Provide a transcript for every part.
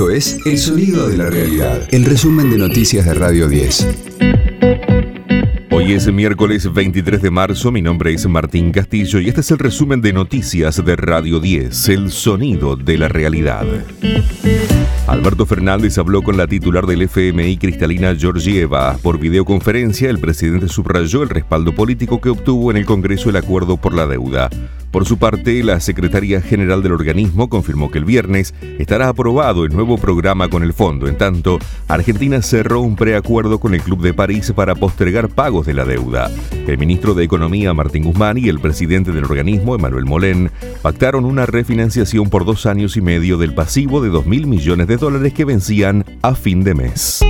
Esto es El Sonido de la Realidad, el resumen de noticias de Radio 10. Hoy es miércoles 23 de marzo, mi nombre es Martín Castillo y este es el resumen de noticias de Radio 10, El Sonido de la Realidad. Alberto Fernández habló con la titular del FMI, Cristalina Georgieva. Por videoconferencia, el presidente subrayó el respaldo político que obtuvo en el Congreso el acuerdo por la deuda. Por su parte, la secretaria general del organismo confirmó que el viernes estará aprobado el nuevo programa con el fondo. En tanto, Argentina cerró un preacuerdo con el Club de París para postergar pagos de la deuda. El ministro de Economía, Martín Guzmán, y el presidente del organismo, Emanuel Molén, pactaron una refinanciación por dos años y medio del pasivo de 2 mil millones de dólares que vencían a fin de mes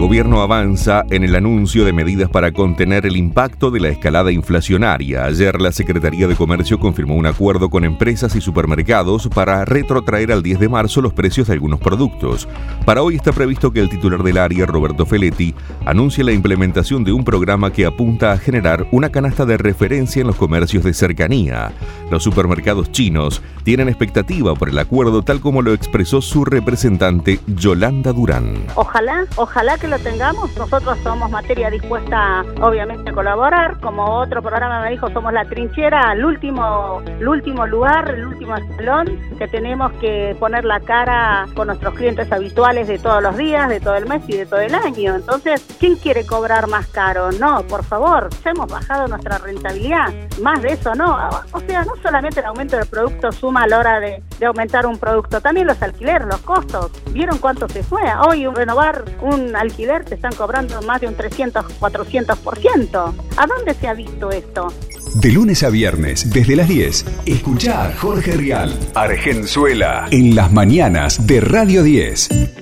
gobierno avanza en el anuncio de medidas para contener el impacto de la escalada inflacionaria. Ayer la Secretaría de Comercio confirmó un acuerdo con empresas y supermercados para retrotraer al 10 de marzo los precios de algunos productos. Para hoy está previsto que el titular del área, Roberto Feletti, anuncie la implementación de un programa que apunta a generar una canasta de referencia en los comercios de cercanía. Los supermercados chinos tienen expectativa por el acuerdo tal como lo expresó su representante Yolanda Durán. Ojalá, ojalá que lo tengamos, nosotros somos materia dispuesta, obviamente, a colaborar. Como otro programa me dijo, somos la trinchera, el último, el último lugar, el último escalón que tenemos que poner la cara con nuestros clientes habituales de todos los días, de todo el mes y de todo el año. Entonces, ¿quién quiere cobrar más caro? No, por favor, ya hemos bajado nuestra rentabilidad. Más de eso no. O sea, no solamente el aumento del producto suma a la hora de, de aumentar un producto, también los alquileres, los costos. ¿Vieron cuánto se fue? Hoy renovar un alquiler te están cobrando más de un 300, 400%. ¿A dónde se ha visto esto? De lunes a viernes, desde las 10, escucha a Jorge Rial, Argenzuela, en las mañanas de Radio 10.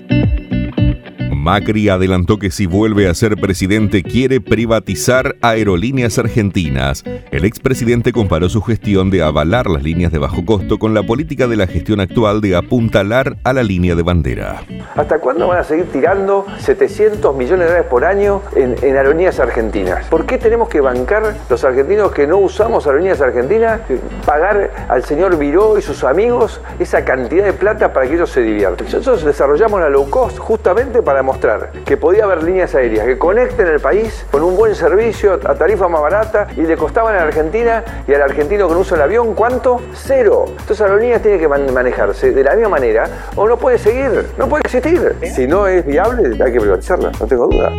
Macri adelantó que si vuelve a ser presidente quiere privatizar aerolíneas argentinas. El expresidente comparó su gestión de avalar las líneas de bajo costo con la política de la gestión actual de apuntalar a la línea de bandera. ¿Hasta cuándo van a seguir tirando 700 millones de dólares por año en, aerolíneas argentinas? ¿Por qué tenemos que bancar los argentinos que no usamos aerolíneas argentinas, pagar al señor Viró y sus amigos esa cantidad de plata para que ellos se diviertan? Nosotros desarrollamos la low cost justamente para mostrar que podía haber líneas aéreas que conecten el país con un buen servicio a tarifa más barata y le costaban a la Argentina y al argentino que no usa el avión, ¿cuánto? Cero. Entonces la líneas tiene que manejarse de la misma manera o no puede seguir, no puede existir. Si no es viable, hay que privatizarla, no tengo duda.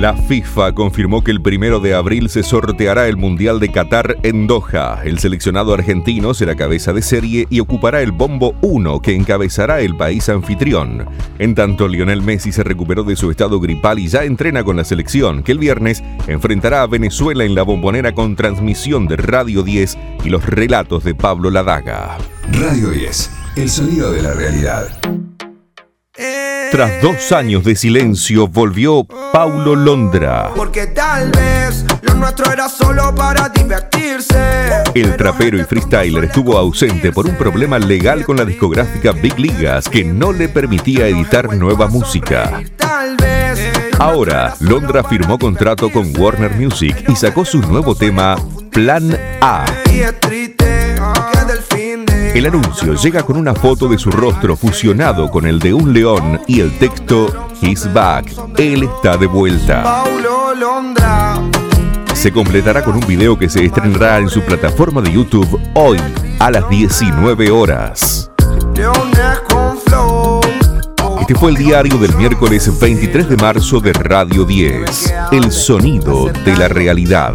La FIFA confirmó que el primero de abril se sorteará el Mundial de Qatar en Doha. El seleccionado argentino será cabeza de serie y ocupará el bombo 1 que encabezará el país anfitrión. En tanto, Lionel Messi se recuperó de su estado gripal y ya entrena con la selección, que el viernes enfrentará a Venezuela en la bombonera con transmisión de Radio 10 y los relatos de Pablo Ladaga. Radio 10, el sonido de la realidad. Tras dos años de silencio, volvió Paulo Londra. Porque tal vez lo nuestro era solo para divertirse. El trapero y freestyler estuvo ausente por un problema legal con la discográfica Big Ligas que no le permitía editar nueva música. Ahora, Londra firmó contrato con Warner Music y sacó su nuevo tema, Plan A. El anuncio llega con una foto de su rostro fusionado con el de un león y el texto He's back. Él está de vuelta. Se completará con un video que se estrenará en su plataforma de YouTube hoy a las 19 horas. Este fue el diario del miércoles 23 de marzo de Radio 10, El sonido de la realidad.